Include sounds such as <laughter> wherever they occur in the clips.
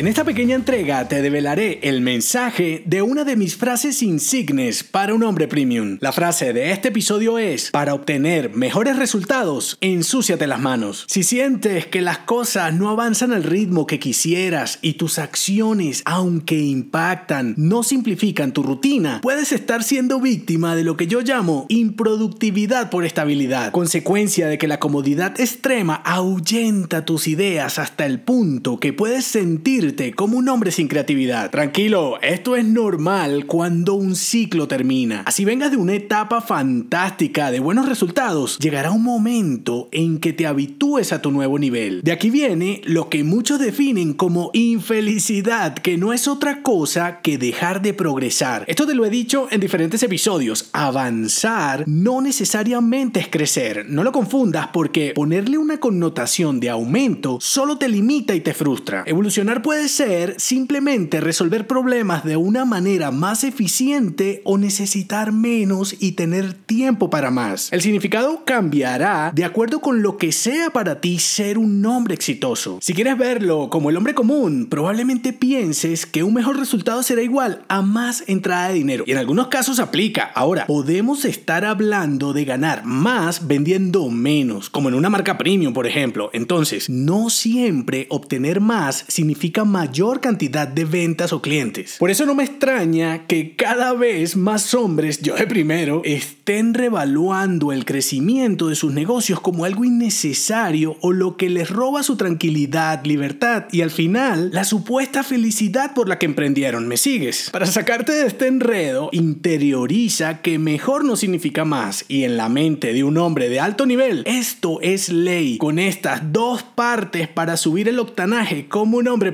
En esta pequeña entrega te develaré el mensaje de una de mis frases insignes para un hombre premium. La frase de este episodio es, para obtener mejores resultados, ensúciate las manos. Si sientes que las cosas no avanzan al ritmo que quisieras y tus acciones, aunque impactan, no simplifican tu rutina, puedes estar siendo víctima de lo que yo llamo improductividad por estabilidad, consecuencia de que la comodidad extrema ahuyenta tus ideas hasta el punto que puedes sentir como un hombre sin creatividad. Tranquilo, esto es normal cuando un ciclo termina. Así vengas de una etapa fantástica de buenos resultados, llegará un momento en que te habitúes a tu nuevo nivel. De aquí viene lo que muchos definen como infelicidad, que no es otra cosa que dejar de progresar. Esto te lo he dicho en diferentes episodios. Avanzar no necesariamente es crecer. No lo confundas porque ponerle una connotación de aumento solo te limita y te frustra. Evolucionar puede ser simplemente resolver problemas de una manera más eficiente o necesitar menos y tener tiempo para más. El significado cambiará de acuerdo con lo que sea para ti ser un hombre exitoso. Si quieres verlo como el hombre común, probablemente pienses que un mejor resultado será igual a más entrada de dinero. Y en algunos casos aplica. Ahora, podemos estar hablando de ganar más vendiendo menos, como en una marca premium, por ejemplo. Entonces, no siempre obtener más significa mayor cantidad de ventas o clientes. Por eso no me extraña que cada vez más hombres, yo de primero, estén revaluando el crecimiento de sus negocios como algo innecesario o lo que les roba su tranquilidad, libertad y al final la supuesta felicidad por la que emprendieron. ¿Me sigues? Para sacarte de este enredo, interioriza que mejor no significa más y en la mente de un hombre de alto nivel, esto es ley. Con estas dos partes para subir el octanaje como un hombre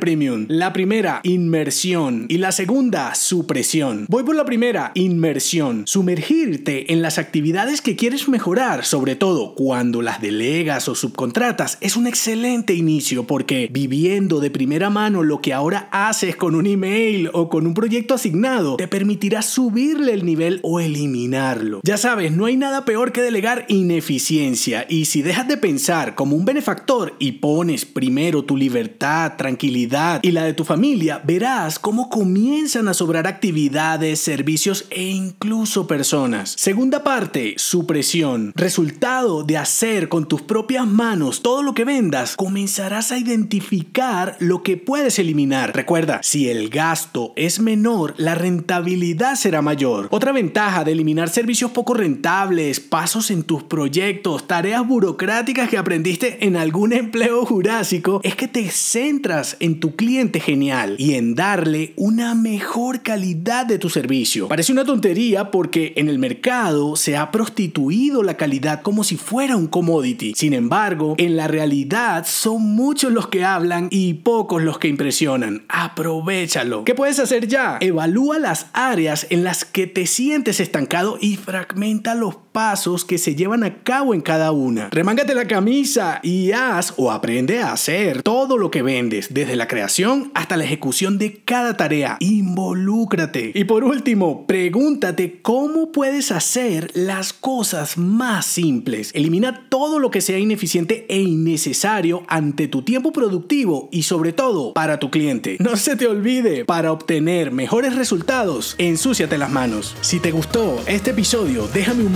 la primera, inmersión. Y la segunda, supresión. Voy por la primera, inmersión. Sumergirte en las actividades que quieres mejorar, sobre todo cuando las delegas o subcontratas, es un excelente inicio porque viviendo de primera mano lo que ahora haces con un email o con un proyecto asignado, te permitirá subirle el nivel o eliminarlo. Ya sabes, no hay nada peor que delegar ineficiencia y si dejas de pensar como un benefactor y pones primero tu libertad, tranquilidad y la de tu familia, verás cómo comienzan a sobrar actividades, servicios e incluso personas. Segunda parte, supresión. Resultado de hacer con tus propias manos todo lo que vendas, comenzarás a identificar lo que puedes eliminar. Recuerda, si el gasto es menor, la rentabilidad será mayor. Otra ventaja de eliminar servicios poco rentables, pasos en tus proyectos, tareas burocráticas que aprendiste en algún <laughs> empleo jurásico, es que te centras en tu cliente genial y en darle una mejor calidad de tu servicio. Parece una tontería porque en el mercado se ha prostituido la calidad como si fuera un commodity. Sin embargo, en la realidad son muchos los que hablan y pocos los que impresionan. Aprovechalo. ¿Qué puedes hacer ya? Evalúa las áreas en las que te sientes estancado y fragmenta los pasos que se llevan a cabo en cada una. Remángate la camisa y haz o aprende a hacer todo lo que vendes, desde la creación hasta la ejecución de cada tarea. Involúcrate. Y por último, pregúntate cómo puedes hacer las cosas más simples. Elimina todo lo que sea ineficiente e innecesario ante tu tiempo productivo y sobre todo para tu cliente. No se te olvide, para obtener mejores resultados, ensúciate las manos. Si te gustó este episodio, déjame un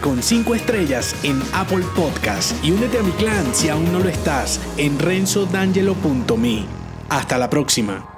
con 5 estrellas en Apple Podcast y únete a mi clan si aún no lo estás en renzodangelo.me. Hasta la próxima.